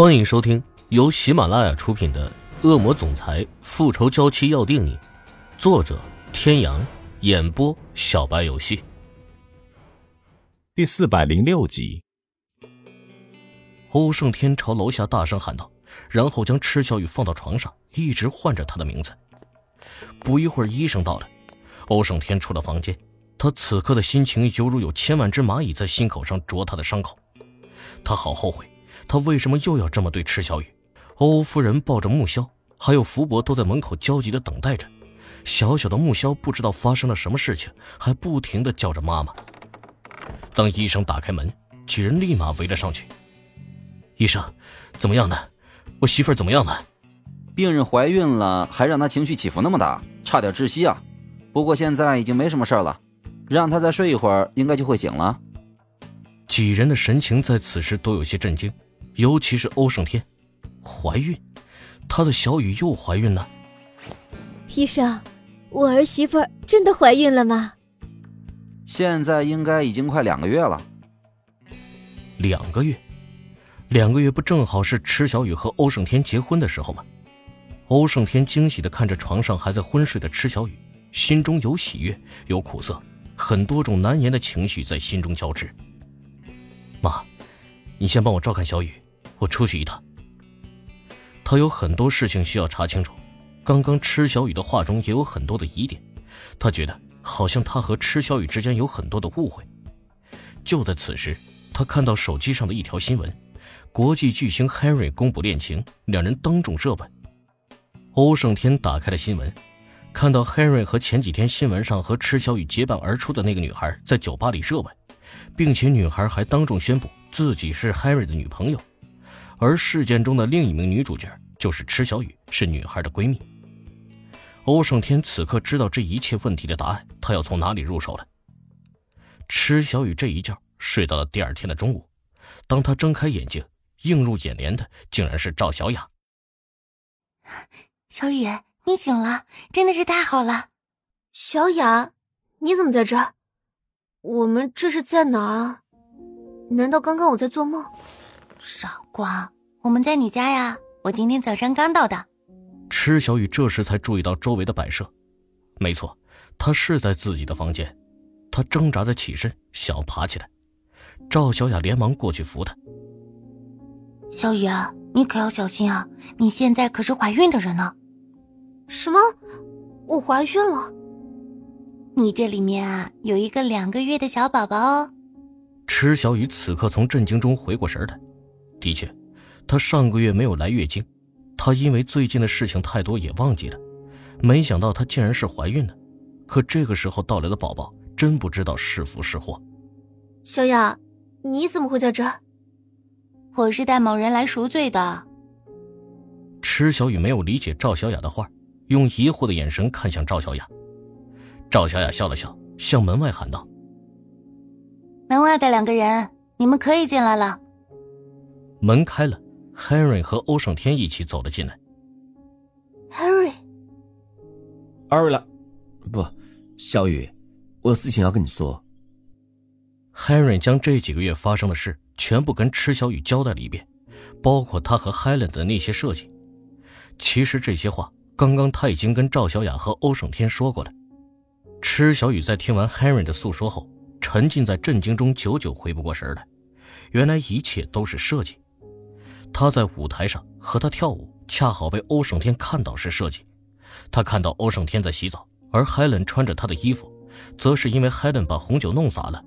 欢迎收听由喜马拉雅出品的《恶魔总裁复仇娇妻要定你》，作者：天阳，演播：小白游戏。第四百零六集，欧胜天朝楼下大声喊道，然后将池小雨放到床上，一直唤着他的名字。不一会儿，医生到了，欧胜天出了房间，他此刻的心情犹如有千万只蚂蚁在心口上啄他的伤口，他好后悔。他为什么又要这么对池小雨？欧夫人抱着木萧，还有福伯都在门口焦急的等待着。小小的木萧不知道发生了什么事情，还不停的叫着妈妈。当医生打开门，几人立马围了上去。医生，怎么样呢？我媳妇儿怎么样了？病人怀孕了，还让她情绪起伏那么大，差点窒息啊！不过现在已经没什么事了，让她再睡一会儿，应该就会醒了。几人的神情在此时都有些震惊。尤其是欧胜天，怀孕，他的小雨又怀孕了。医生，我儿媳妇真的怀孕了吗？现在应该已经快两个月了。两个月，两个月不正好是池小雨和欧胜天结婚的时候吗？欧胜天惊喜的看着床上还在昏睡的池小雨，心中有喜悦，有苦涩，很多种难言的情绪在心中交织。妈，你先帮我照看小雨。我出去一趟。他有很多事情需要查清楚。刚刚池小雨的话中也有很多的疑点，他觉得好像他和池小雨之间有很多的误会。就在此时，他看到手机上的一条新闻：国际巨星 Harry 公布恋情，两人当众热吻。欧胜天打开了新闻，看到 Harry 和前几天新闻上和池小雨结伴而出的那个女孩在酒吧里热吻，并且女孩还当众宣布自己是 Harry 的女朋友。而事件中的另一名女主角就是池小雨，是女孩的闺蜜。欧胜天此刻知道这一切问题的答案，他要从哪里入手了？池小雨这一觉睡到了第二天的中午，当他睁开眼睛，映入眼帘的竟然是赵小雅。小雨，你醒了，真的是太好了。小雅，你怎么在这？我们这是在哪啊？难道刚刚我在做梦？傻瓜，我们在你家呀！我今天早上刚到的。池小雨这时才注意到周围的摆设，没错，他是在自己的房间。他挣扎着起身，想要爬起来。赵小雅连忙过去扶他。小雨啊，你可要小心啊！你现在可是怀孕的人呢。什么？我怀孕了？你这里面啊，有一个两个月的小宝宝哦。池小雨此刻从震惊中回过神来。的确，她上个月没有来月经，她因为最近的事情太多也忘记了。没想到她竟然是怀孕了，可这个时候到来的宝宝真不知道是福是祸。小雅，你怎么会在这儿？我是带某人来赎罪的。池小雨没有理解赵小雅的话，用疑惑的眼神看向赵小雅。赵小雅笑了笑，向门外喊道：“门外的两个人，你们可以进来了。”门开了，Henry 和欧胜天一起走了进来。Henry，二位了，不，小雨，我有事情要跟你说。Henry 将这几个月发生的事全部跟池小雨交代了一遍，包括他和 Helen 的那些设计。其实这些话刚刚他已经跟赵小雅和欧胜天说过了。池小雨在听完 Henry 的诉说后，沉浸在震惊中，久久回不过神来。原来一切都是设计。他在舞台上和他跳舞，恰好被欧胜天看到是设计。他看到欧胜天在洗澡，而海伦穿着他的衣服，则是因为海伦把红酒弄洒了。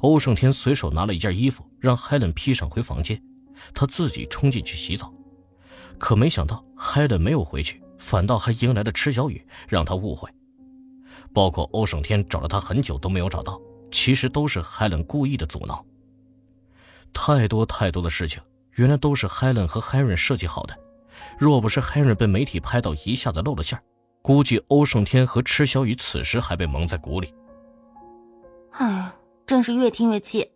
欧胜天随手拿了一件衣服，让海伦披上回房间，他自己冲进去洗澡。可没想到海伦没有回去，反倒还迎来了池小雨，让他误会。包括欧胜天找了他很久都没有找到，其实都是海伦故意的阻挠。太多太多的事情。原来都是 Helen 和 Henry 设计好的，若不是 Henry 被媒体拍到一下子露了馅估计欧胜天和池小雨此时还被蒙在鼓里。哎，真是越听越气，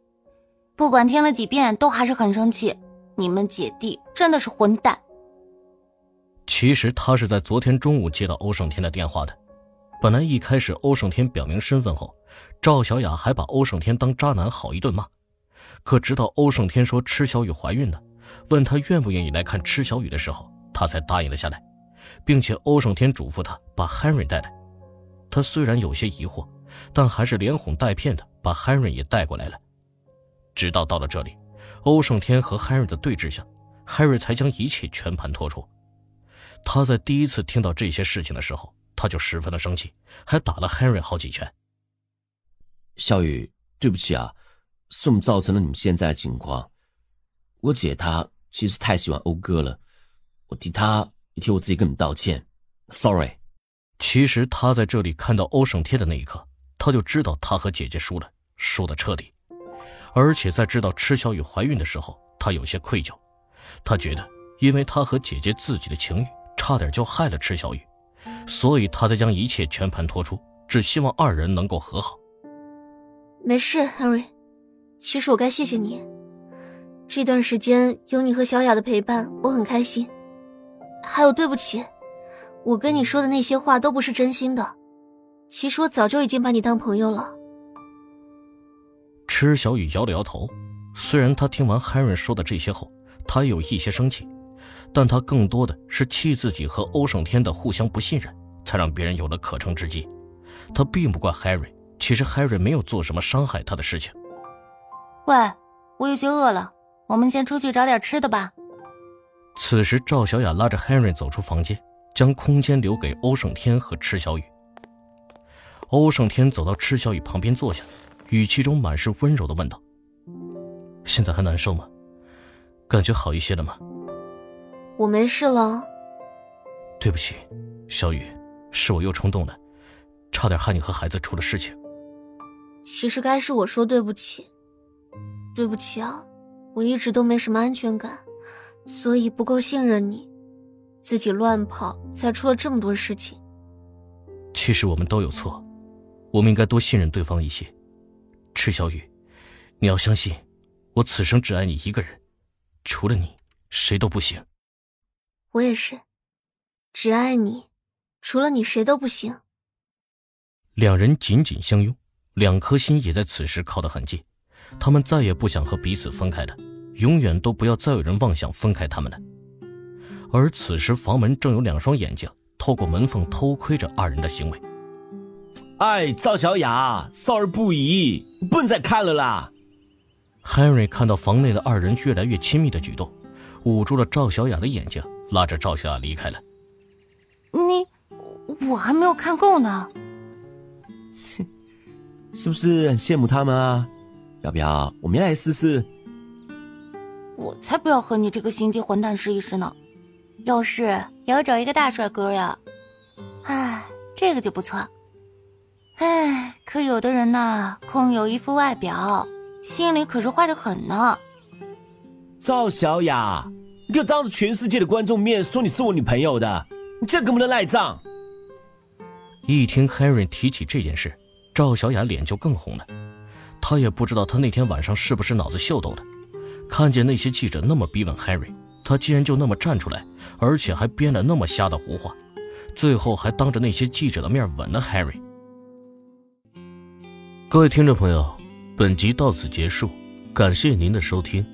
不管听了几遍都还是很生气。你们姐弟真的是混蛋。其实他是在昨天中午接到欧胜天的电话的，本来一开始欧胜天表明身份后，赵小雅还把欧胜天当渣男好一顿骂，可直到欧胜天说池小雨怀孕了。问他愿不愿意来看池小雨的时候，他才答应了下来，并且欧胜天嘱咐他把 Henry 带来。他虽然有些疑惑，但还是连哄带骗的把 Henry 也带过来了。直到到了这里，欧胜天和 Henry 的对峙下，Henry 才将一切全盘托出。他在第一次听到这些事情的时候，他就十分的生气，还打了 Henry 好几拳。小雨，对不起啊，是我们造成了你们现在的情况。我姐她其实太喜欢欧哥了，我替她也替我自己跟你们道歉，sorry。其实他在这里看到欧胜天的那一刻，他就知道他和姐姐输了，输得彻底。而且在知道池小雨怀孕的时候，他有些愧疚，他觉得因为他和姐姐自己的情谊，差点就害了池小雨，所以他才将一切全盘托出，只希望二人能够和好。没事，Henry，其实我该谢谢你。这段时间有你和小雅的陪伴，我很开心。还有，对不起。我跟你说的那些话都不是真心的，其实我早就已经把你当朋友了。池小雨摇了摇头，虽然他听完 Harry 说的这些后，他有一些生气，但他更多的是气自己和欧胜天的互相不信任，才让别人有了可乘之机。他并不怪 Harry，其实 Harry 没有做什么伤害他的事情。喂，我有些饿了，我们先出去找点吃的吧。此时，赵小雅拉着 Henry 走出房间。将空间留给欧胜天和池小雨。欧胜天走到池小雨旁边坐下，语气中满是温柔的问道：“现在还难受吗？感觉好一些了吗？”“我没事了。”“对不起，小雨，是我又冲动了，差点害你和孩子出了事情。”“其实该是我说对不起，对不起啊，我一直都没什么安全感，所以不够信任你。”自己乱跑，才出了这么多事情。其实我们都有错，我们应该多信任对方一些。池小雨，你要相信，我此生只爱你一个人，除了你，谁都不行。我也是，只爱你，除了你，谁都不行。两人紧紧相拥，两颗心也在此时靠得很近。他们再也不想和彼此分开了，永远都不要再有人妄想分开他们了。而此时，房门正有两双眼睛透过门缝偷窥着二人的行为。哎，赵小雅，少儿不宜，不能再看了啦。Henry 看到房内的二人越来越亲密的举动，捂住了赵小雅的眼睛，拉着赵小雅离开了。你，我还没有看够呢。是不是很羡慕他们啊？要不要我们来试试？我才不要和你这个心机混蛋试一试呢。要是也要找一个大帅哥呀，哎，这个就不错。哎，可有的人呐，空有一副外表，心里可是坏的很呢。赵小雅，你可当着全世界的观众面说你是我女朋友的，你这能不能赖账？一听 Henry 提起这件事，赵小雅脸就更红了。他也不知道他那天晚上是不是脑子秀逗的，看见那些记者那么逼问 Harry，。他竟然就那么站出来，而且还编了那么瞎的胡话，最后还当着那些记者的面吻了 Harry。各位听众朋友，本集到此结束，感谢您的收听。